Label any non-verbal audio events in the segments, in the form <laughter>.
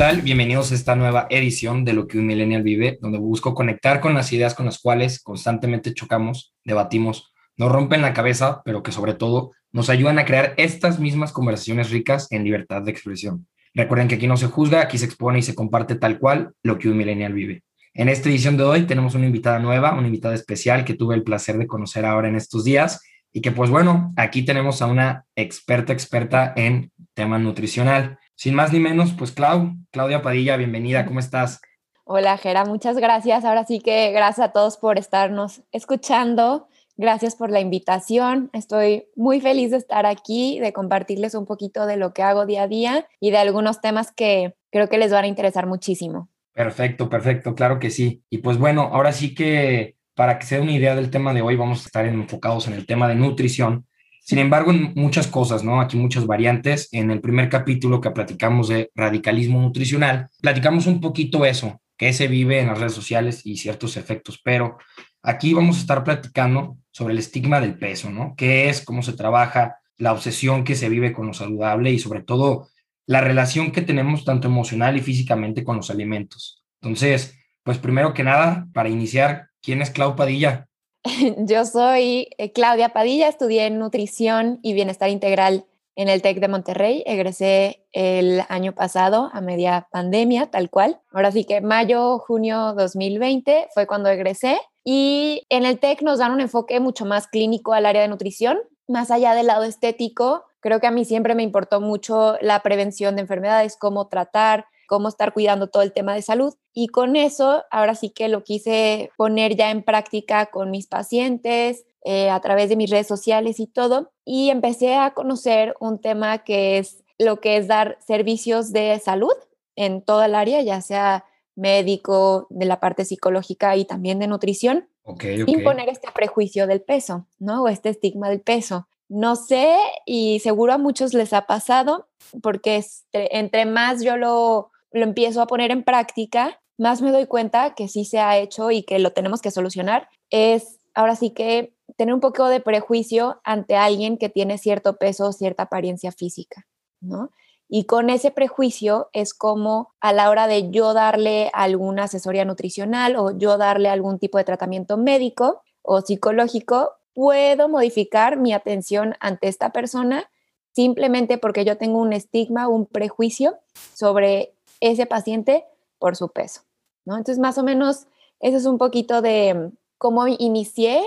Hola, ¿qué tal? Bienvenidos a esta nueva edición de Lo que un millennial vive, donde busco conectar con las ideas con las cuales constantemente chocamos, debatimos, nos rompen la cabeza, pero que sobre todo nos ayudan a crear estas mismas conversaciones ricas en libertad de expresión. Recuerden que aquí no se juzga, aquí se expone y se comparte tal cual lo que un millennial vive. En esta edición de hoy tenemos una invitada nueva, una invitada especial que tuve el placer de conocer ahora en estos días y que pues bueno, aquí tenemos a una experta experta en tema nutricional. Sin más ni menos, pues Clau, Claudia Padilla, bienvenida, ¿cómo estás? Hola Gera, muchas gracias. Ahora sí que gracias a todos por estarnos escuchando. Gracias por la invitación. Estoy muy feliz de estar aquí, de compartirles un poquito de lo que hago día a día y de algunos temas que creo que les van a interesar muchísimo. Perfecto, perfecto, claro que sí. Y pues bueno, ahora sí que para que se dé una idea del tema de hoy, vamos a estar enfocados en el tema de nutrición. Sin embargo, en muchas cosas, ¿no? Aquí muchas variantes. En el primer capítulo que platicamos de radicalismo nutricional, platicamos un poquito eso, que se vive en las redes sociales y ciertos efectos, pero aquí vamos a estar platicando sobre el estigma del peso, ¿no? ¿Qué es? ¿Cómo se trabaja? La obsesión que se vive con lo saludable y sobre todo la relación que tenemos tanto emocional y físicamente con los alimentos. Entonces, pues primero que nada, para iniciar, ¿quién es Clau Padilla? <laughs> Yo soy eh, Claudia Padilla, estudié nutrición y bienestar integral en el TEC de Monterrey. Egresé el año pasado a media pandemia, tal cual. Ahora sí que mayo, junio 2020 fue cuando egresé. Y en el TEC nos dan un enfoque mucho más clínico al área de nutrición, más allá del lado estético. Creo que a mí siempre me importó mucho la prevención de enfermedades, cómo tratar, cómo estar cuidando todo el tema de salud. Y con eso, ahora sí que lo quise poner ya en práctica con mis pacientes, eh, a través de mis redes sociales y todo. Y empecé a conocer un tema que es lo que es dar servicios de salud en toda el área, ya sea médico, de la parte psicológica y también de nutrición, okay, sin poner este prejuicio del peso, ¿no? O este estigma del peso. No sé, y seguro a muchos les ha pasado, porque este, entre más yo lo lo empiezo a poner en práctica, más me doy cuenta que sí se ha hecho y que lo tenemos que solucionar, es ahora sí que tener un poco de prejuicio ante alguien que tiene cierto peso o cierta apariencia física, ¿no? Y con ese prejuicio es como a la hora de yo darle alguna asesoría nutricional o yo darle algún tipo de tratamiento médico o psicológico, puedo modificar mi atención ante esta persona simplemente porque yo tengo un estigma, un prejuicio sobre ese paciente por su peso, ¿no? Entonces, más o menos, eso es un poquito de cómo inicié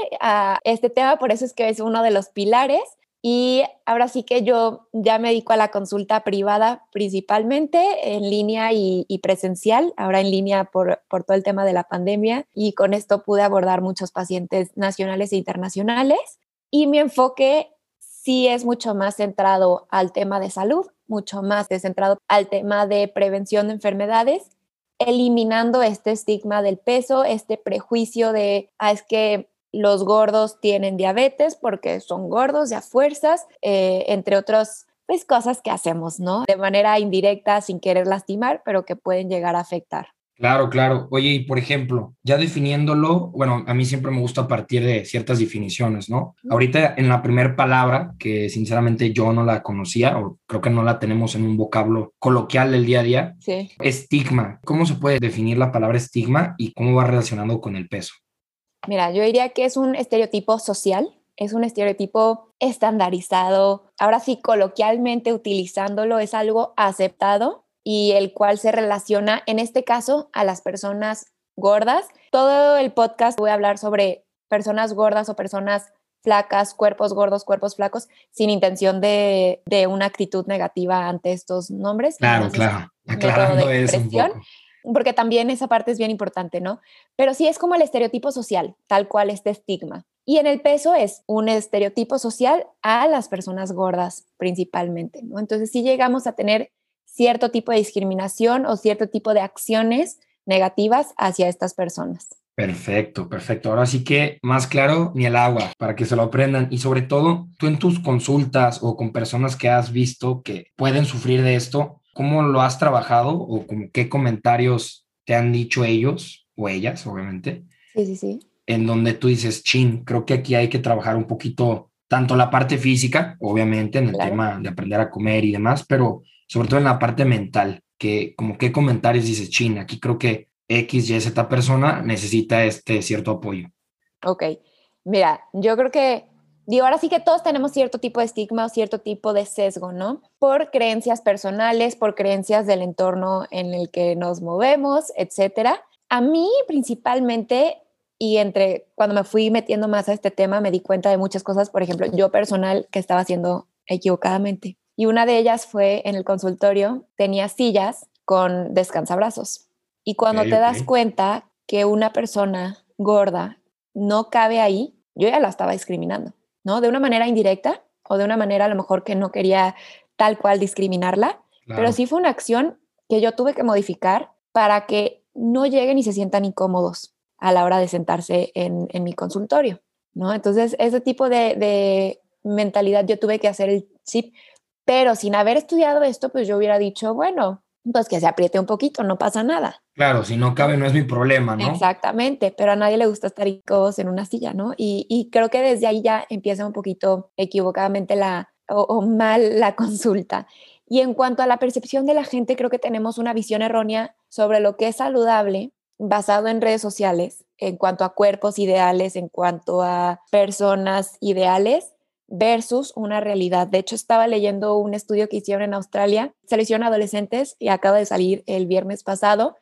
este tema, por eso es que es uno de los pilares. Y ahora sí que yo ya me dedico a la consulta privada principalmente, en línea y, presencial, ahora en línea por, por, todo el tema de la pandemia. Y con esto pude abordar muchos pacientes nacionales e internacionales. Y mi enfoque sí es mucho más centrado al tema de salud, mucho más centrado al tema de prevención de enfermedades, eliminando este estigma del peso, este prejuicio de, ah, es que los gordos tienen diabetes porque son gordos ya fuerzas, eh, entre otras pues, cosas que hacemos, ¿no? De manera indirecta, sin querer lastimar, pero que pueden llegar a afectar. Claro, claro. Oye, y por ejemplo, ya definiéndolo, bueno, a mí siempre me gusta partir de ciertas definiciones, ¿no? Ahorita en la primera palabra, que sinceramente yo no la conocía, o creo que no la tenemos en un vocablo coloquial del día a día, sí. estigma. ¿Cómo se puede definir la palabra estigma y cómo va relacionado con el peso? Mira, yo diría que es un estereotipo social, es un estereotipo estandarizado. Ahora sí, coloquialmente utilizándolo, es algo aceptado y el cual se relaciona, en este caso, a las personas gordas. Todo el podcast voy a hablar sobre personas gordas o personas flacas, cuerpos gordos, cuerpos flacos, sin intención de, una actitud negativa ante estos nombres. Claro, claro, aclarando eso Porque también esa parte es bien importante, ¿no? Pero sí es como el estereotipo social, tal cual este estigma. Y en el peso es un estereotipo social a las personas gordas principalmente, ¿no? Entonces sí llegamos a tener cierto tipo de discriminación o cierto tipo de acciones negativas hacia estas personas. Perfecto, perfecto. Ahora sí que más claro ni el agua para que se lo aprendan y sobre todo tú en tus consultas o con personas que has visto que pueden sufrir de esto, ¿cómo lo has trabajado o como qué comentarios te han dicho ellos o ellas, obviamente? Sí, sí, sí. En donde tú dices, chin, creo que aquí hay que trabajar un poquito tanto la parte física, obviamente, en el tema de aprender a comer y demás, pero sobre todo en la parte mental. que como qué comentarios dices, China, aquí creo que X, Y, Z persona necesita este cierto apoyo. Ok, mira, yo creo que, digo, ahora sí que todos tenemos cierto tipo de estigma o cierto tipo de sesgo, ¿no? Por creencias personales, por creencias del entorno en el que nos movemos, etcétera. A mí principalmente y entre cuando me fui metiendo más a este tema me di cuenta de muchas cosas, por ejemplo, yo personal que estaba haciendo equivocadamente. Y una de ellas fue en el consultorio, tenía sillas con descansabrazos. Y cuando te das cuenta que una persona gorda no cabe ahí, yo ya la estaba discriminando, ¿no? De una manera indirecta o de una manera a lo mejor que no quería tal cual discriminarla, pero sí fue una acción que yo tuve que modificar para que no lleguen y se sientan incómodos a la hora de sentarse en, mi consultorio, ¿no? Entonces, ese tipo de, de mentalidad yo tuve que hacer el chip, pero sin haber estudiado esto, pues yo hubiera dicho, bueno, pues que se apriete un poquito, no pasa nada. Claro, si no cabe no es mi problema, ¿no? Exactamente, pero a nadie le gusta estar incómodos en una silla, ¿no? Y, y, creo que desde ahí ya empieza un poquito equivocadamente la o, mal la <laughs> consulta. Y en cuanto a la percepción de la gente, creo que tenemos una visión errónea sobre lo que es saludable basado en redes sociales, en cuanto a cuerpos ideales, en cuanto a personas ideales versus una realidad. De hecho, estaba leyendo un estudio que hicieron en Australia, se hicieron adolescentes y acaba de salir el viernes pasado,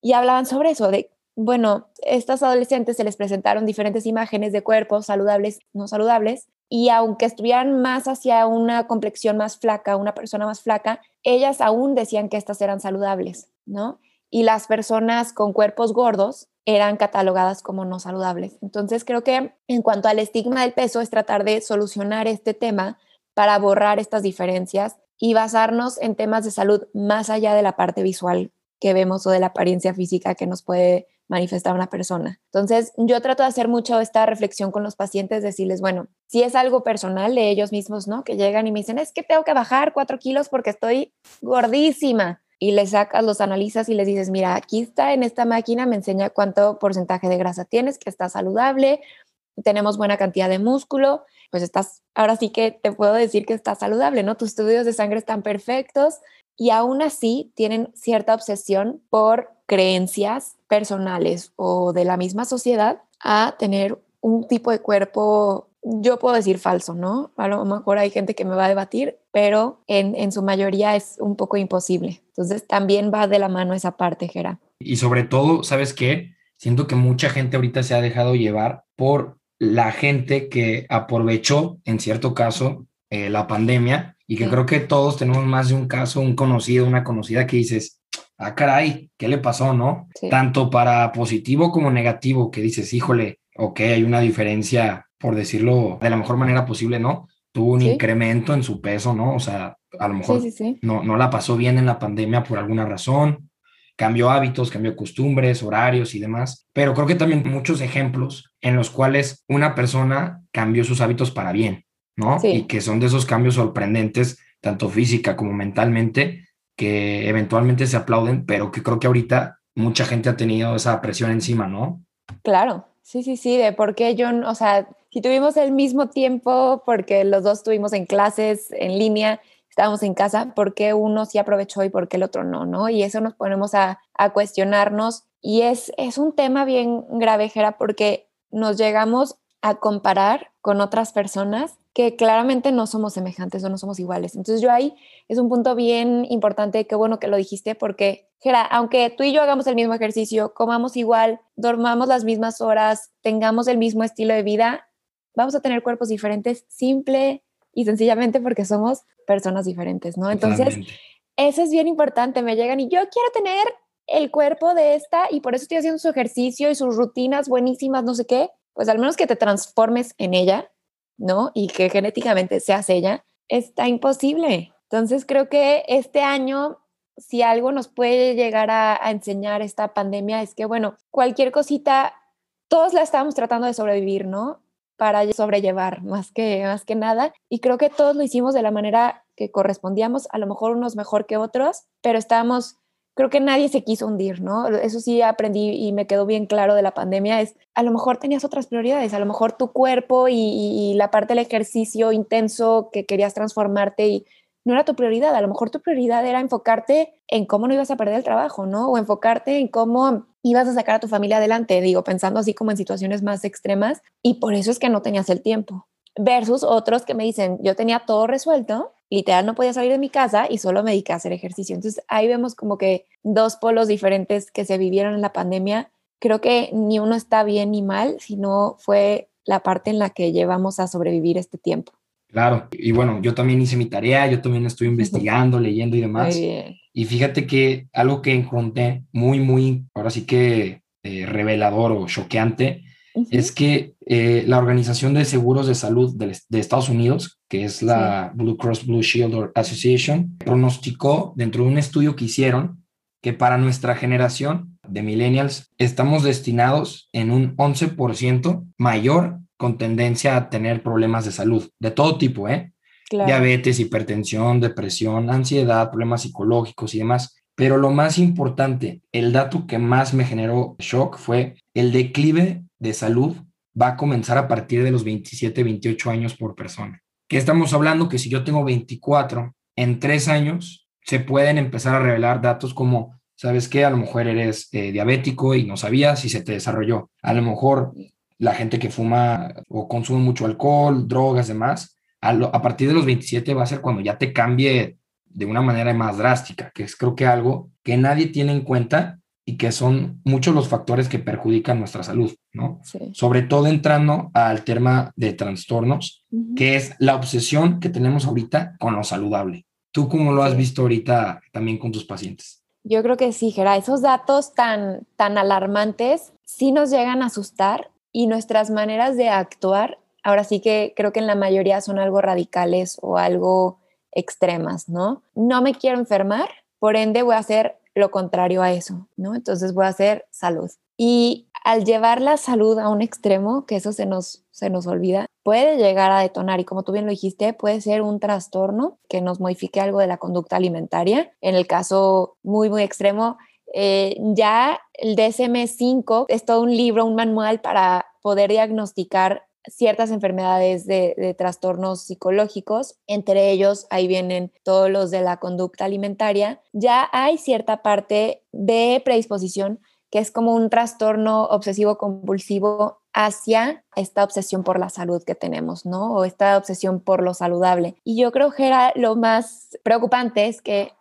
y hablaban sobre eso, de, bueno, estas adolescentes se les presentaron diferentes imágenes de cuerpos saludables, no saludables, y aunque estuvieran más hacia una complexión más flaca, una persona más flaca, ellas aún decían que estas eran saludables, ¿no? Y las personas con cuerpos gordos eran catalogadas como no saludables. Entonces creo que en cuanto al estigma del peso es tratar de solucionar este tema para borrar estas diferencias y basarnos en temas de salud más allá de la parte visual que vemos o de la apariencia física que nos puede manifestar una persona. Entonces, yo trato de hacer mucho esta reflexión con los pacientes, decirles, bueno, si es algo personal de ellos mismos, ¿no? Que llegan y me dicen, es que tengo que bajar cuatro kilos porque estoy gordísima y les sacas, los analizas y les dices, mira, aquí está en esta máquina, me enseña cuánto porcentaje de grasa tienes, que está saludable, tenemos buena cantidad de músculo, pues estás, ahora sí que te puedo decir que estás saludable, ¿no? Tus estudios de sangre están perfectos y aún así tienen cierta obsesión por creencias personales o de la misma sociedad a tener un tipo de cuerpo yo puedo decir falso, ¿no? A lo mejor hay gente que me va a debatir, pero en, su mayoría es un poco imposible. Entonces también va de la mano esa parte, Gera. Y sobre todo, ¿sabes qué? Siento que mucha gente ahorita se ha dejado llevar por la gente que aprovechó, en cierto caso, eh, la pandemia y que creo que todos tenemos más de un caso, un conocido, una conocida que dices, ah, caray, ¿qué le pasó, no? Tanto para positivo como negativo, que dices, híjole, ok, hay una diferencia por decirlo de la mejor manera posible, ¿no? Tuvo un incremento en su peso, ¿no? O sea, a lo mejor no, no la pasó bien en la pandemia por alguna razón, cambió hábitos, cambió costumbres, horarios y demás, pero creo que también muchos ejemplos en los cuales una persona cambió sus hábitos para bien, ¿no? Y que son de esos cambios sorprendentes, tanto física como mentalmente, que eventualmente se aplauden, pero que creo que ahorita mucha gente ha tenido esa presión encima, ¿no? Claro, sí, sí, sí, de por qué yo, o sea, si tuvimos el mismo tiempo, porque los dos estuvimos en clases en línea, estábamos en casa, ¿por qué uno sí aprovechó y por qué el otro no? ¿no? Y eso nos ponemos a, cuestionarnos y es, es un tema bien grave, Jera, porque nos llegamos a comparar con otras personas que claramente no somos semejantes o no somos iguales. Entonces yo ahí es un punto bien importante, qué bueno que lo dijiste, porque Gera, aunque tú y yo hagamos el mismo ejercicio, comamos igual, dormamos las mismas horas, tengamos el mismo estilo de vida, vamos a tener cuerpos diferentes simple y sencillamente porque somos personas diferentes, ¿no? Entonces, eso es bien importante. Me llegan y yo quiero tener el cuerpo de esta y por eso estoy haciendo su ejercicio y sus rutinas buenísimas, no sé qué. Pues al menos que te transformes en ella, ¿no? Y que genéticamente seas ella, está imposible. Entonces, creo que este año si algo nos puede llegar a, a, enseñar esta pandemia es que, bueno, cualquier cosita, todos la estamos tratando de sobrevivir, ¿no? Para sobrellevar más que, más que nada. Y creo que todos lo hicimos de la manera que correspondíamos, a lo mejor unos mejor que otros, pero estábamos, creo que nadie se quiso hundir, ¿no? Eso sí aprendí y me quedó bien claro de la pandemia, es a lo mejor tenías otras prioridades, a lo mejor tu cuerpo y, la parte del ejercicio intenso que querías transformarte y no era tu prioridad. A lo mejor tu prioridad era enfocarte en cómo no ibas a perder el trabajo, ¿no? O enfocarte en cómo ibas a sacar a tu familia adelante, digo, pensando así como en situaciones más extremas. Y por eso es que no tenías el tiempo. Versus otros que me dicen, yo tenía todo resuelto, literal no podía salir de mi casa y solo me dediqué a hacer ejercicio. Entonces ahí vemos como que dos polos diferentes que se vivieron en la pandemia. Creo que ni uno está bien ni mal, sino fue la parte en la que llevamos a sobrevivir este tiempo. Claro, y bueno, yo también hice mi tarea, yo también estoy <laughs> investigando, leyendo y demás. Y fíjate que algo que encontré muy, muy, ahora sí que eh, revelador o choqueante, es que eh, la Organización de Seguros de Salud de, Estados Unidos, que es la Blue Cross Blue Shield Association, pronosticó dentro de un estudio que hicieron que para nuestra generación de millennials estamos destinados en un 11% mayor con tendencia a tener problemas de salud, de todo tipo, ¿eh? Diabetes, hipertensión, depresión, ansiedad, problemas psicológicos y demás. Pero lo más importante, el dato que más me generó shock fue el declive de salud va a comenzar a partir de los 27, 28 años por persona. ¿Qué estamos hablando? Que si yo tengo 24, en tres años se pueden empezar a revelar datos como, ¿sabes qué? A lo mejor eres eh, diabético y no sabías si se te desarrolló. A lo mejor la gente que fuma o consume mucho alcohol, drogas, demás, a, a partir de los 27 va a ser cuando ya te cambie de una manera más drástica, que es creo que algo que nadie tiene en cuenta y que son muchos los factores que perjudican nuestra salud, ¿no? Sobre todo entrando al tema de trastornos, que es la obsesión que tenemos ahorita con lo saludable. ¿Tú cómo lo has visto ahorita también con tus pacientes? Yo creo que sí, Gera, esos datos tan, tan alarmantes sí nos llegan a asustar y nuestras maneras de actuar, ahora sí que creo que en la mayoría son algo radicales o algo extremas, ¿no? No me quiero enfermar, por ende voy a hacer lo contrario a eso, ¿no? Entonces voy a hacer salud. Y al llevar la salud a un extremo, que eso se nos, se nos olvida, puede llegar a detonar y como tú bien lo dijiste, puede ser un trastorno que nos modifique algo de la conducta alimentaria. En el caso muy, muy extremo, eh, ya el DSM-5 es todo un libro, un manual para poder diagnosticar ciertas enfermedades de, trastornos psicológicos, entre ellos ahí vienen todos los de la conducta alimentaria, ya hay cierta parte de predisposición que es como un trastorno obsesivo compulsivo hacia esta obsesión por la salud que tenemos, ¿no? O esta obsesión por lo saludable. Y yo creo que era lo más preocupante es que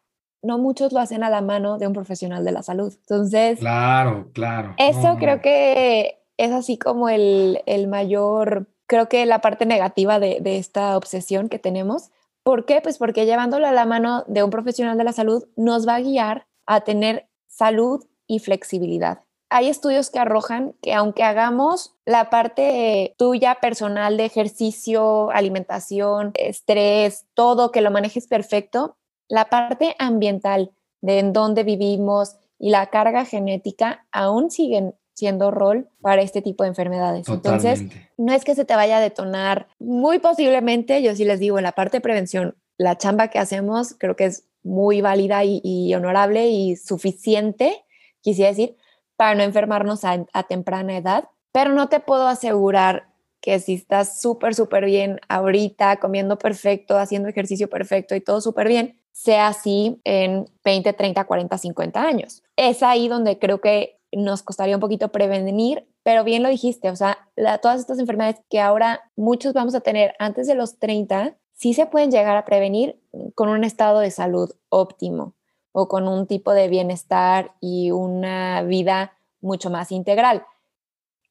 no muchos lo hacen a la mano de un profesional de la salud. Entonces, claro, claro. Eso creo que es así como el, mayor, creo que la parte negativa de, de, esta obsesión que tenemos. ¿Por qué? Pues porque llevándolo a la mano de un profesional de la salud nos va a guiar a tener salud y flexibilidad. Hay estudios que arrojan que aunque hagamos la parte tuya personal de ejercicio, alimentación, estrés, todo, que lo manejes perfecto, la parte ambiental de en dónde vivimos y la carga genética aún siguen siendo rol para este tipo de enfermedades. Entonces, no es que se te vaya a detonar, muy posiblemente, yo sí les digo, en la parte de prevención, la chamba que hacemos creo que es muy válida y, honorable y suficiente, quisiera decir, para no enfermarnos a, a temprana edad, pero no te puedo asegurar que si estás súper, súper bien ahorita, comiendo perfecto, haciendo ejercicio perfecto y todo súper bien, sea así en 20, 30, 40, 50 años. Es ahí donde creo que nos costaría un poquito prevenir, pero bien lo dijiste, o sea, todas estas enfermedades que ahora muchos vamos a tener antes de los 30, sí se pueden llegar a prevenir con un estado de salud óptimo o con un tipo de bienestar y una vida mucho más integral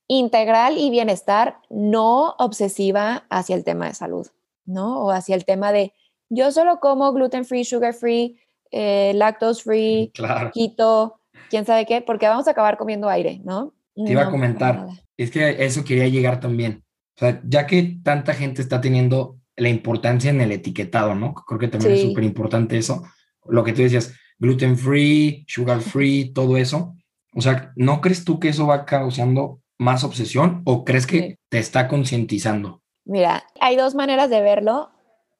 integral y bienestar, no obsesiva hacia el tema de salud, ¿no? O hacia el tema de yo solo como gluten free, sugar free, eh, lactose free, quito, quién sabe qué, porque vamos a acabar comiendo aire, ¿no? Te iba a comentar, es que eso quería llegar también. O sea, ya que tanta gente está teniendo la importancia en el etiquetado, ¿no? Creo que también es súper importante eso. Lo que tú decías, gluten free, sugar free, todo eso. O sea, ¿no crees tú que eso va causando más obsesión o crees que te está concientizando? Mira, hay dos maneras de verlo,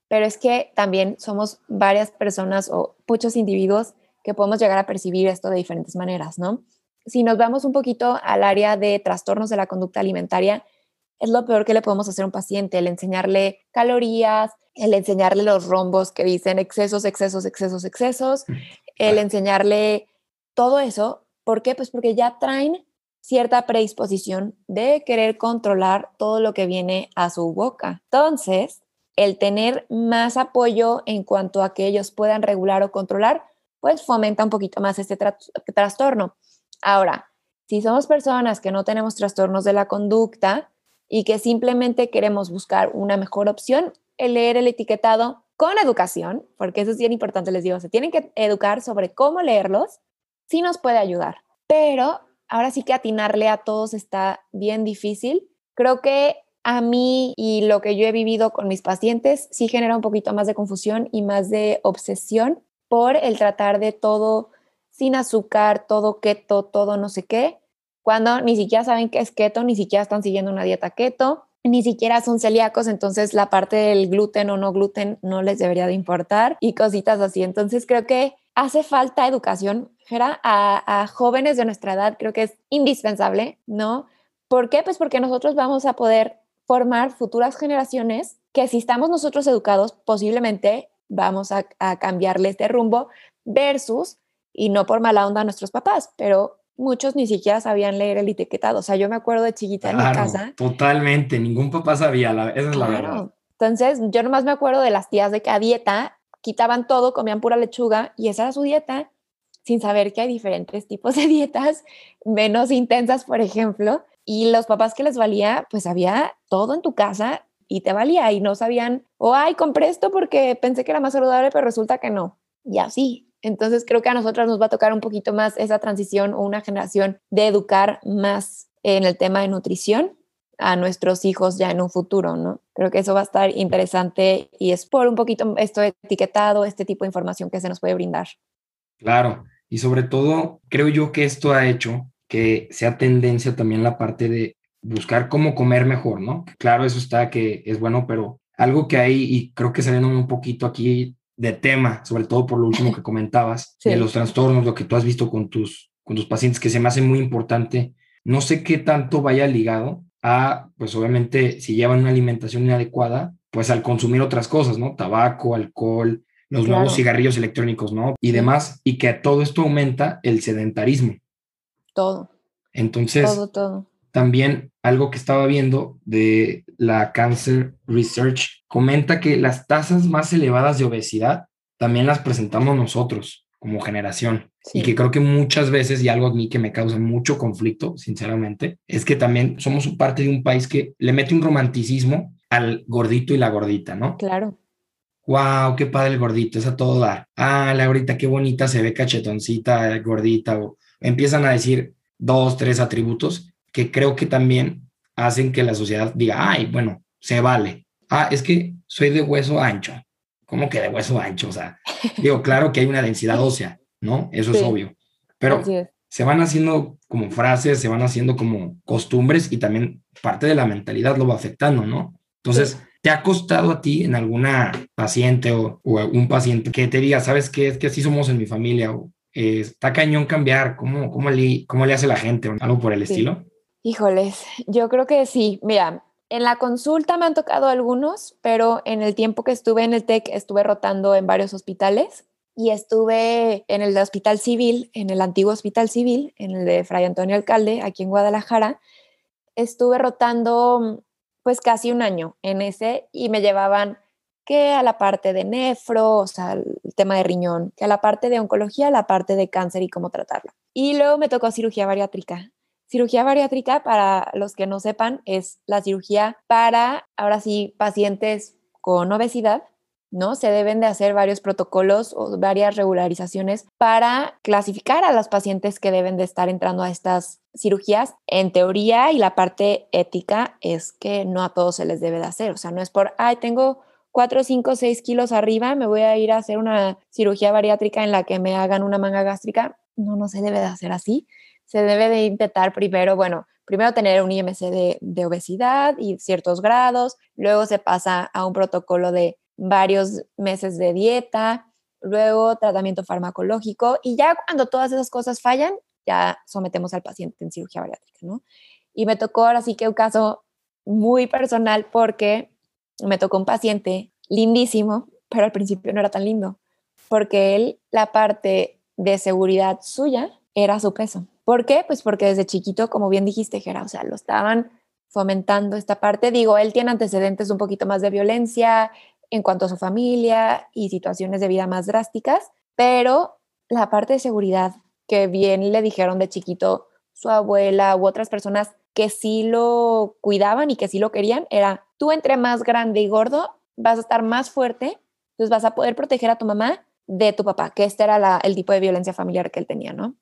pero es que también somos varias personas o muchos individuos que podemos llegar a percibir esto de diferentes maneras, ¿no? Si nos vamos un poquito al área de trastornos de la conducta alimentaria, es lo peor que le podemos hacer a un paciente, el enseñarle calorías, el enseñarle los rombos que dicen excesos, excesos, excesos, excesos, el enseñarle todo eso. ¿Por qué? Pues porque ya traen cierta predisposición de querer controlar todo lo que viene a su boca. Entonces, el tener más apoyo en cuanto a que ellos puedan regular o controlar, pues fomenta un poquito más este trastorno. Ahora, si somos personas que no tenemos trastornos de la conducta y que simplemente queremos buscar una mejor opción, el leer el etiquetado con educación, porque eso es bien importante, les digo, se tienen que educar sobre cómo leerlos, sí nos puede ayudar. Pero ahora sí que atinarle a todos está bien difícil. Creo que a mí y lo que yo he vivido con mis pacientes sí genera un poquito más de confusión y más de obsesión por el tratar de todo sin azúcar, todo keto, todo no sé qué, cuando ni siquiera saben qué es keto, ni siquiera están siguiendo una dieta keto, ni siquiera son celíacos, entonces la parte del gluten o no gluten no les debería de importar y cositas así. Entonces creo que hace falta educación, Gera, a, a jóvenes de nuestra edad, creo que es indispensable, ¿no? ¿Por qué? Pues porque nosotros vamos a poder formar futuras generaciones que si estamos nosotros educados, posiblemente vamos a, cambiarle este rumbo versus, y no por mala onda a nuestros papás, pero muchos ni siquiera sabían leer el etiquetado. O sea, yo me acuerdo de chiquita en mi casa. Totalmente, ningún papá sabía, la, esa es la verdad. Entonces, yo nomás me acuerdo de las tías de que a dieta quitaban todo, comían pura lechuga y esa era su dieta, sin saber que hay diferentes tipos de dietas, menos intensas, por ejemplo, y los papás que les valía, pues había todo en tu casa y te valía y no sabían, o ay, compré esto porque pensé que era más saludable, pero resulta que no. Y así. Entonces creo que a nosotras nos va a tocar un poquito más esa transición o una generación de educar más en el tema de nutrición a nuestros hijos ya en un futuro, ¿no? Creo que eso va a estar interesante y es por un poquito esto etiquetado, este tipo de información que se nos puede brindar. Claro, y sobre todo creo yo que esto ha hecho que sea tendencia también la parte de buscar cómo comer mejor, ¿no? Claro, eso está que es bueno, pero algo que hay, y creo que saliendo un poquito aquí de tema, sobre todo por lo último que comentabas, <clears throat> de los trastornos, lo que tú has visto con tus, con tus pacientes, que se me hace muy importante. No sé qué tanto vaya ligado a, pues obviamente, si llevan una alimentación inadecuada, pues al consumir otras cosas, ¿no? Tabaco, alcohol, los nuevos cigarrillos electrónicos, ¿no? Y demás, y que todo esto aumenta el sedentarismo. Todo. Entonces, todo, todo. también algo que estaba viendo de la Cancer Research comenta que las tasas más elevadas de obesidad también las presentamos nosotros como generación. Y que creo que muchas veces, y algo a mí que me causa mucho conflicto, sinceramente, es que también somos parte de un país que le mete un romanticismo al gordito y la gordita, ¿no? Claro. Wow, qué padre el gordito, es a todo dar. Ah, la gordita, qué bonita se ve cachetoncita, gordita. O empiezan a decir dos, tres atributos que creo que también hacen que la sociedad diga, ay, bueno, se vale. Ah, es que soy de hueso ancho. ¿Cómo que de hueso ancho? O sea, <laughs> digo, claro que hay una densidad ósea, ¿no? Eso es obvio. Pero se van haciendo como frases, se van haciendo como costumbres y también parte de la mentalidad lo va afectando, ¿no? Entonces, ¿te ha costado a ti en alguna paciente o, o un paciente que te diga, sabes qué, es que así somos en mi familia o está cañón cambiar, ¿cómo, cómo, le, cómo le hace la gente? ¿Algo por el estilo? Híjoles, yo creo que sí. Mira, en la consulta me han tocado algunos, pero en el tiempo que estuve en el TEC estuve rotando en varios hospitales y estuve en el Hospital Civil, en el antiguo Hospital Civil, en el de Fray Antonio Alcalde, aquí en Guadalajara. Estuve rotando pues casi un año en ese y me llevaban que a la parte de nefro, o sea, el tema de riñón, que a la parte de oncología, la parte de cáncer y cómo tratarlo. Y luego me tocó cirugía bariátrica. Cirugía bariátrica, para los que no sepan, es la cirugía para, ahora sí, pacientes con obesidad, ¿no? Se deben de hacer varios protocolos o varias regularizaciones para clasificar a los pacientes que deben de estar entrando a estas cirugías. En teoría y la parte ética es que no a todos se les debe de hacer, o sea, no es por, ay, tengo 4, 5, 6 kilos arriba, me voy a ir a hacer una cirugía bariátrica en la que me hagan una manga gástrica. No, no se debe de hacer así. Se debe de intentar primero, bueno, primero tener un IMC de, obesidad y ciertos grados, luego se pasa a un protocolo de varios meses de dieta, luego tratamiento farmacológico y ya cuando todas esas cosas fallan, ya sometemos al paciente en cirugía bariátrica, ¿no? Y me tocó ahora sí que un caso muy personal porque me tocó un paciente lindísimo, pero al principio no era tan lindo, porque él, la parte de seguridad suya era su peso. ¿Por qué? Pues porque desde chiquito, como bien dijiste, Gera, o sea, lo estaban fomentando esta parte. Digo, él tiene antecedentes un poquito más de violencia en cuanto a su familia y situaciones de vida más drásticas, pero la parte de seguridad que bien le dijeron de chiquito su abuela u otras personas que sí lo cuidaban y que sí lo querían, era tú entre más grande y gordo vas a estar más fuerte, entonces vas a poder proteger a tu mamá de tu papá, que este era el tipo de violencia familiar que él tenía, ¿no?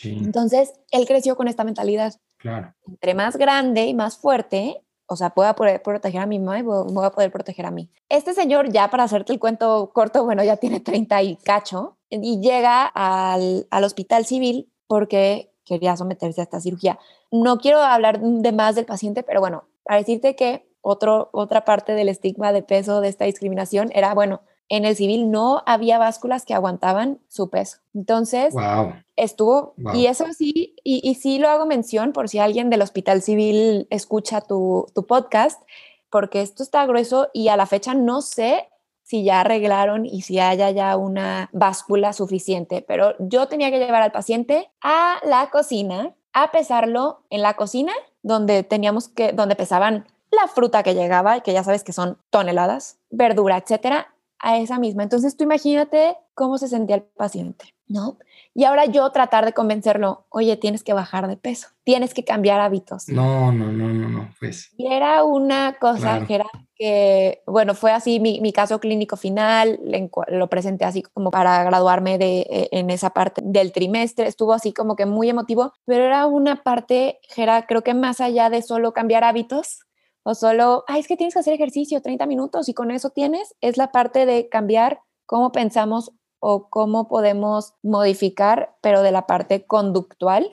Entonces, él creció con esta mentalidad. Claro. Entre más grande y más fuerte, o sea, pueda poder proteger a mi mamá y voy a poder proteger a mí. Este señor, ya para hacerte el cuento corto, bueno, ya tiene 30 y cacho, y llega al, al hospital civil porque quería someterse a esta cirugía. No quiero hablar de más del paciente, pero bueno, para decirte que otro, otra parte del estigma de peso de esta discriminación era, bueno, en el civil no había básculas que aguantaban su peso. Entonces, estuvo, y eso sí, y, sí lo hago mención por si alguien del hospital civil escucha tu, tu podcast, porque esto está grueso y a la fecha no sé si ya arreglaron y si haya ya una báscula suficiente, pero yo tenía que llevar al paciente a la cocina a pesarlo en la cocina donde teníamos que donde pesaban la fruta que llegaba, que ya sabes que son toneladas, verdura, etcétera, a esa misma. Entonces tú imagínate cómo se sentía el paciente, ¿no? Y ahora yo tratar de convencerlo, oye, tienes que bajar de peso, tienes que cambiar hábitos. No, no, no, no, no, pues. Y era una cosa que era que, bueno, fue así mi, mi caso clínico final, lo presenté así como para graduarme de, e, en esa parte del trimestre, estuvo así como que muy emotivo, pero era una parte, Gera, creo que más allá de solo cambiar hábitos, o solo, ay, es que tienes que hacer ejercicio 30 minutos y con eso tienes, es la parte de cambiar cómo pensamos o cómo podemos modificar, pero de la parte conductual,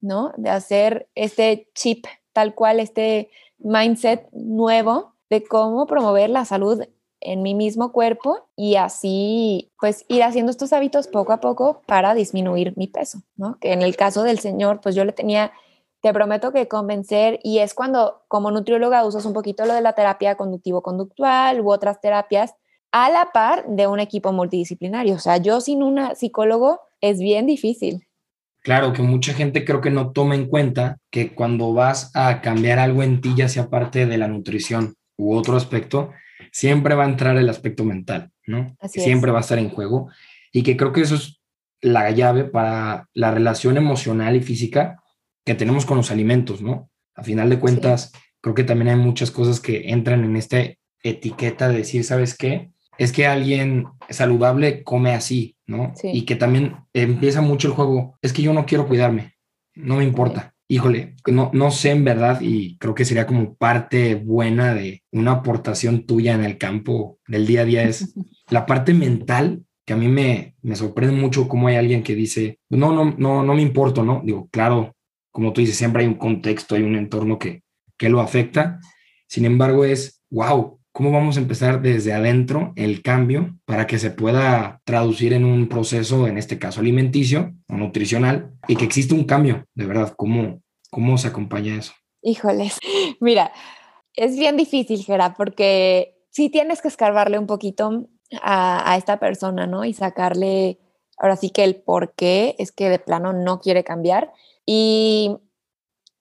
¿no? De hacer este chip tal cual, este mindset nuevo de cómo promover la salud en mi mismo cuerpo y así pues ir haciendo estos hábitos poco a poco para disminuir mi peso, ¿no? Que en el caso del señor, pues yo le tenía te prometo que convencer, y es cuando como nutrióloga usas un poquito lo de la terapia conductivo-conductual u otras terapias a la par de un equipo multidisciplinario. O sea, yo sin un psicólogo es bien difícil. Claro, que mucha gente creo que no toma en cuenta que cuando vas a cambiar algo en ti, ya sea parte de la nutrición u otro aspecto, siempre va a entrar el aspecto mental, ¿no? siempre va a estar en juego. Y que creo que eso es la llave para la relación emocional y física que tenemos con los alimentos, ¿no? A final de cuentas, creo que también hay muchas cosas que entran en esta etiqueta de decir, ¿sabes qué? Es que alguien saludable come así, ¿no? Y que también empieza mucho el juego, es que yo no quiero cuidarme, no me importa. Híjole, no, no sé en verdad y creo que sería como parte buena de una aportación tuya en el campo del día a día es <laughs> la parte mental que a mí me, me sorprende mucho cómo hay alguien que dice, no, no, no, no me importo, ¿no? Digo, claro, como tú dices, siempre hay un contexto, hay un entorno que, que lo afecta. Sin embargo, es, wow, ¿cómo vamos a empezar desde adentro el cambio para que se pueda traducir en un proceso, en este caso alimenticio o nutricional, y que exista un cambio, de verdad? ¿Cómo, cómo se acompaña eso? Híjoles, <laughs> mira, es bien difícil, Gera, porque sí tienes que escarbarle un poquito a, a esta persona, ¿no? Y sacarle, ahora sí que el por qué es que de plano no quiere cambiar y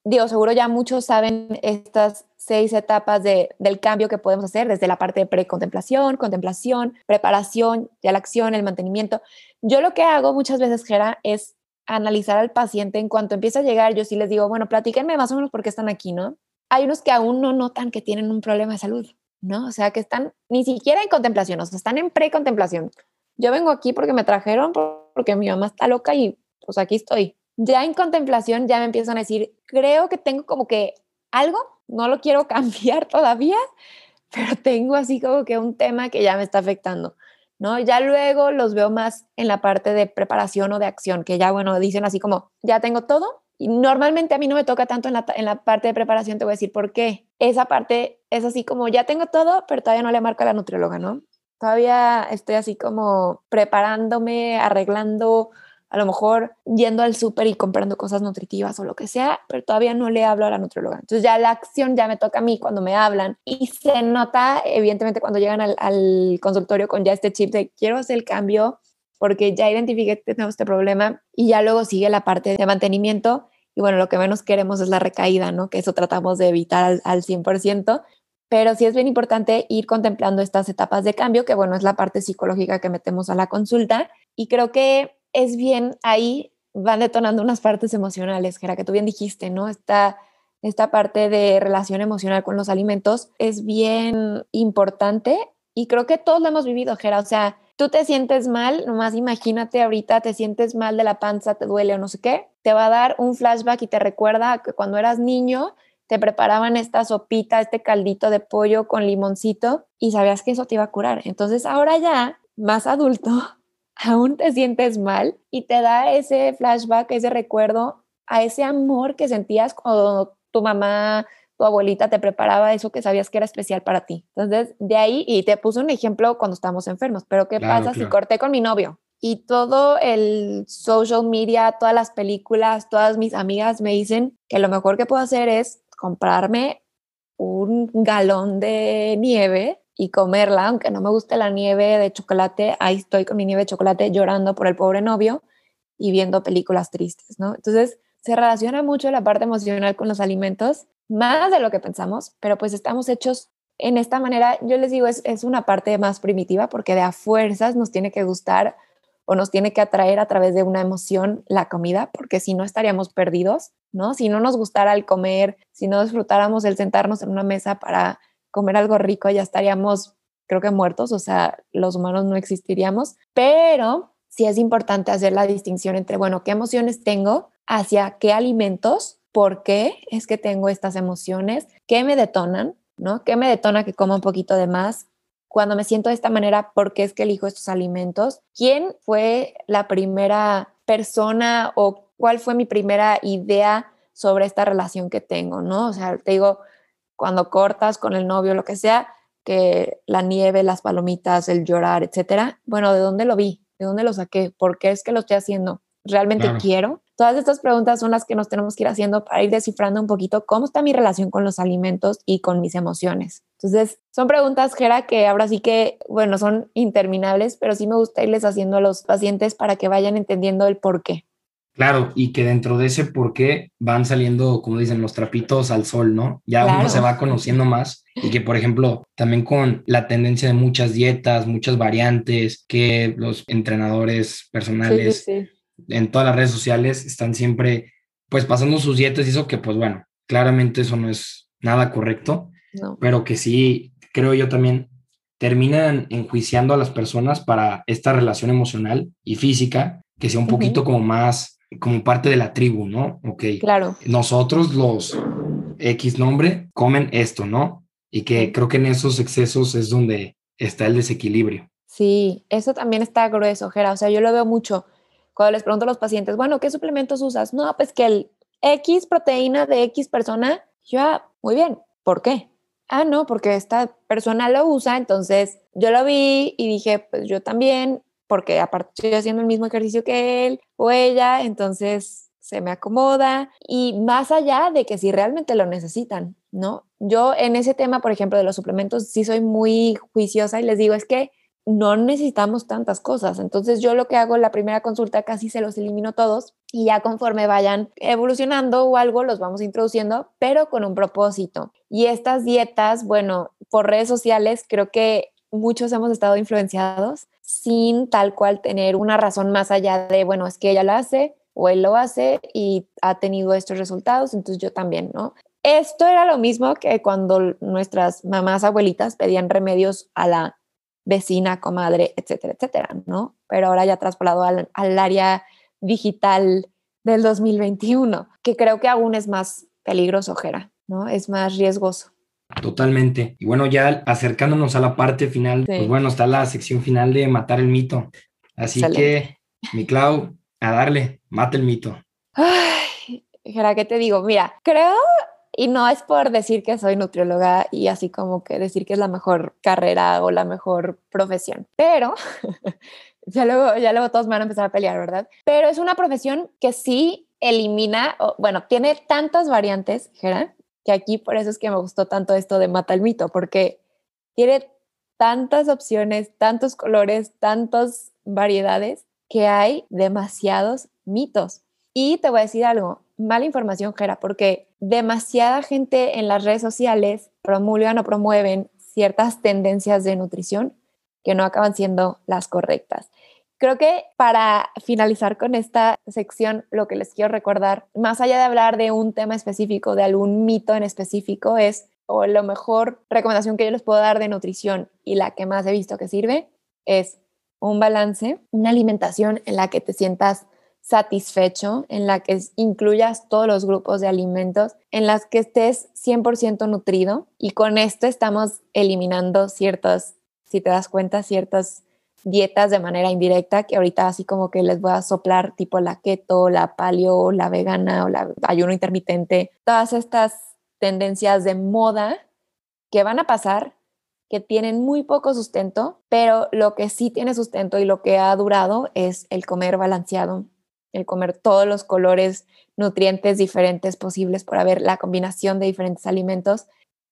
digo, seguro ya muchos saben estas seis etapas de, del cambio que podemos hacer, desde la parte de precontemplación, contemplación, preparación, ya la acción, el mantenimiento. Yo lo que hago muchas veces, Gera, es analizar al paciente en cuanto empieza a llegar, yo sí les digo, bueno, platíquenme más o menos por qué están aquí, ¿no? Hay unos que aún no notan que tienen un problema de salud, ¿no? O sea, que están ni siquiera en contemplación, o sea, están en precontemplación. Yo vengo aquí porque me trajeron, porque mi mamá está loca y pues aquí estoy, ya en contemplación ya me empiezan a decir, creo que tengo como que algo, no lo quiero <laughs> cambiar todavía, pero tengo así como que un tema que ya me está afectando, ¿no? Ya luego los veo más en la parte de preparación o de acción, que ya, bueno, dicen así como, ya tengo todo. Y normalmente a mí no me toca tanto en la, en la parte de preparación, te voy a decir por qué. Esa parte es así como, ya tengo todo, pero todavía no le marco a la nutrióloga, ¿no? Todavía estoy así como preparándome, arreglando, a lo mejor yendo al súper y comprando cosas nutritivas o lo que sea, pero todavía no le hablo a la nutrióloga. Entonces ya la acción ya me toca a mí cuando me hablan y se nota evidentemente cuando llegan al, al consultorio con ya este chip de quiero hacer el cambio porque ya identifiqué que tengo este problema y ya luego sigue la parte de mantenimiento y bueno, lo que menos queremos es la recaída, ¿no? Que eso tratamos de evitar al, al 100%, pero sí es bien importante ir contemplando estas etapas de cambio, que bueno, es la parte psicológica que metemos a la consulta y creo que es bien ahí van detonando unas partes emocionales, que era que tú bien dijiste, ¿no? Esta, esta parte de relación emocional con los alimentos es bien importante y creo que todos lo hemos vivido, Gera. O sea, tú te sientes mal, nomás imagínate ahorita, te sientes mal de la panza, te duele o no sé qué, te va a dar un flashback y te recuerda que cuando eras niño te preparaban esta sopita, este caldito de pollo con limoncito y sabías que eso te iba a curar. Entonces ahora ya, más adulto, <laughs> aún te sientes mal y te da ese flashback, ese recuerdo a ese amor que sentías cuando tu mamá, tu abuelita te preparaba eso que sabías que era especial para ti. Entonces, de ahí, y te puse un ejemplo cuando estamos enfermos, pero ¿qué pasa si corté con mi novio? Y todo el social media, todas las películas, todas mis amigas me dicen que lo mejor que puedo hacer es comprarme un galón de nieve y comerla, aunque no me guste la nieve de chocolate, ahí estoy con mi nieve de chocolate llorando por el pobre novio y viendo películas tristes, ¿no? Entonces, se relaciona mucho la parte emocional con los alimentos, más de lo que pensamos, pero pues estamos hechos en esta manera, yo les digo, es, es una parte más primitiva porque de a fuerzas nos tiene que gustar o nos tiene que atraer a través de una emoción la comida, porque si no estaríamos perdidos, ¿no? Si no nos gustara el comer, si no disfrutáramos el sentarnos en una mesa para comer algo rico, ya estaríamos, creo que muertos, o sea, los humanos no existiríamos, pero sí es importante hacer la distinción entre, bueno, qué emociones tengo, hacia qué alimentos, por qué es que tengo estas emociones, qué me detonan, ¿no? ¿Qué me detona que coma un poquito de más? Cuando me siento de esta manera, ¿por qué es que elijo estos alimentos? ¿Quién fue la primera persona o cuál fue mi primera idea sobre esta relación que tengo, ¿no? O sea, te digo, cuando cortas con el novio, lo que sea, que la nieve, las palomitas, el llorar, etcétera. Bueno, ¿de dónde lo vi? ¿De dónde lo saqué? ¿Por qué es que lo estoy haciendo? ¿Realmente quiero? Todas estas preguntas son las que nos tenemos que ir haciendo para ir descifrando un poquito cómo está mi relación con los alimentos y con mis emociones. Entonces, son preguntas, Gera, que ahora sí que, bueno, son interminables, pero sí me gusta irles haciendo a los pacientes para que vayan entendiendo el por qué. Claro, y que dentro de ese por qué van saliendo, como dicen, los trapitos al sol, ¿no? Ya uno se va conociendo más y que, por ejemplo, también con la tendencia de muchas dietas, muchas variantes, que los entrenadores personales en todas las redes sociales están siempre, pues, pasando sus dietas y eso que, pues, bueno, claramente eso no es nada correcto, pero que sí, creo yo también, terminan enjuiciando a las personas para esta relación emocional y física que sea un poquito como más como parte de la tribu, ¿no? Ok. Claro. Nosotros los X nombre comen esto, ¿no? Y que creo que en esos excesos es donde está el desequilibrio. Sí, eso también está grueso, Jera. O sea, yo lo veo mucho cuando les pregunto a los pacientes, bueno, ¿qué suplementos usas? No, pues que el X proteína de X persona, yo, ah, muy bien, ¿por qué? Ah, no, porque esta persona lo usa, entonces yo lo vi y dije, pues yo también, porque aparte estoy haciendo el mismo ejercicio que él o ella, entonces se me acomoda y más allá de que si realmente lo necesitan, ¿no? Yo en ese tema, por ejemplo, de los suplementos, sí soy muy juiciosa y les digo, es que no necesitamos tantas cosas. Entonces yo lo que hago la primera consulta casi se los elimino todos y ya conforme vayan evolucionando o algo los vamos introduciendo, pero con un propósito. Y estas dietas, bueno, por redes sociales creo que muchos hemos estado influenciados sin tal cual tener una razón más allá de, bueno, es que ella lo hace o él lo hace y ha tenido estos resultados, entonces yo también, ¿no? Esto era lo mismo que cuando nuestras mamás abuelitas pedían remedios a la vecina, comadre, etcétera, etcétera, ¿no? Pero ahora ya traspolado al, al área digital del 2021, que creo que aún es más peligroso, Jera, ¿no? Es más riesgoso. Totalmente. Y bueno, ya acercándonos a la parte final, pues bueno, está la sección final de matar el mito. Así que, mi Clau, a darle, mate el mito. Ay, ¿qué te digo? Mira, creo, y no es por decir que soy nutrióloga y así como que decir que es la mejor carrera o la mejor profesión, pero <laughs> ya luego, ya luego todos van a empezar a pelear, ¿verdad? Pero es una profesión que sí elimina, bueno, tiene tantas variantes, Gerard, que aquí por eso es que me gustó tanto esto de Mata el Mito, porque tiene tantas opciones, tantos colores, tantas variedades, que hay demasiados mitos. Y te voy a decir algo, mala información, Gera, porque demasiada gente en las redes sociales promulgan o promueven ciertas tendencias de nutrición que no acaban siendo las correctas. Creo que para finalizar con esta sección, lo que les quiero recordar, más allá de hablar de un tema específico, de algún mito en específico, es, o la mejor recomendación que yo les puedo dar de nutrición y la que más he visto que sirve, es un balance, una alimentación en la que te sientas satisfecho, en la que incluyas todos los grupos de alimentos, en las que estés 100% nutrido y con esto estamos eliminando ciertas, si te das cuenta, ciertas dietas de manera indirecta que ahorita así como que les voy a soplar tipo la keto, la paleo, la vegana o la ayuno intermitente, todas estas tendencias de moda que van a pasar, que tienen muy poco sustento, pero lo que sí tiene sustento y lo que ha durado es el comer balanceado, el comer todos los colores, nutrientes diferentes posibles para ver la combinación de diferentes alimentos,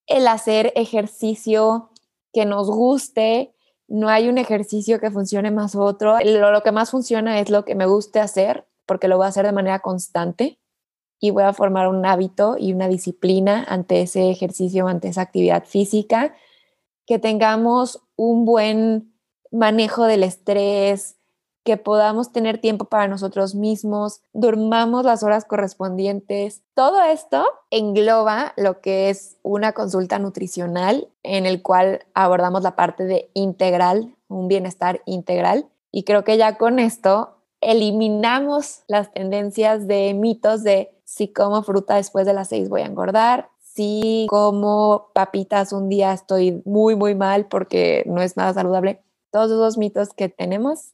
el hacer ejercicio que nos guste, no hay un ejercicio que funcione más u otro, lo, lo que más funciona es lo que me guste hacer, porque lo voy a hacer de manera constante y voy a formar un hábito y una disciplina ante ese ejercicio, ante esa actividad física, que tengamos un buen manejo del estrés, que podamos tener tiempo para nosotros mismos, durmamos las horas correspondientes. Todo esto engloba lo que es una consulta nutricional en el cual abordamos la parte de integral, un bienestar integral. Y creo que ya con esto eliminamos las tendencias de mitos de si como fruta después de las seis voy a engordar, si como papitas un día estoy muy, muy mal porque no es nada saludable. Todos esos mitos que tenemos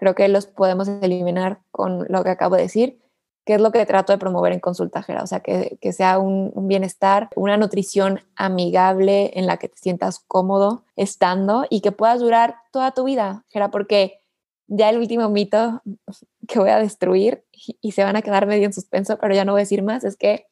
creo que los podemos eliminar con lo que acabo de decir, que es lo que trato de promover en consulta, o sea, que, sea un, bienestar, una nutrición amigable en la que te sientas cómodo estando y que puedas durar toda tu vida, Gera, porque ya el último mito <laughs> que voy a destruir y, se van a quedar medio en suspenso, pero ya no voy a decir más, es que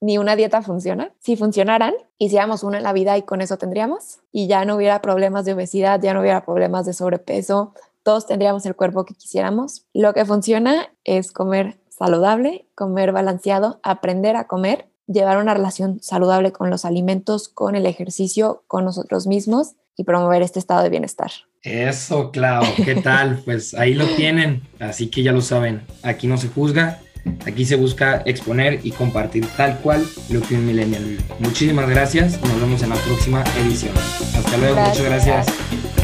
ni una dieta funciona. Si funcionaran, hiciéramos una en la vida y con eso tendríamos. Y ya no hubiera problemas de obesidad, ya no hubiera problemas de sobrepeso, todos tendríamos el cuerpo que quisiéramos. Lo que funciona es comer saludable, comer balanceado, aprender a comer, llevar una relación saludable con los alimentos, con el ejercicio, con nosotros mismos y promover este estado de bienestar. Eso, claro, ¿qué tal? <laughs> pues ahí lo tienen, así que ya lo saben, aquí no se juzga, aquí se busca exponer y compartir tal cual lo que un millennial vive. Muchísimas gracias, nos vemos en la próxima edición. Hasta luego, muchas gracias.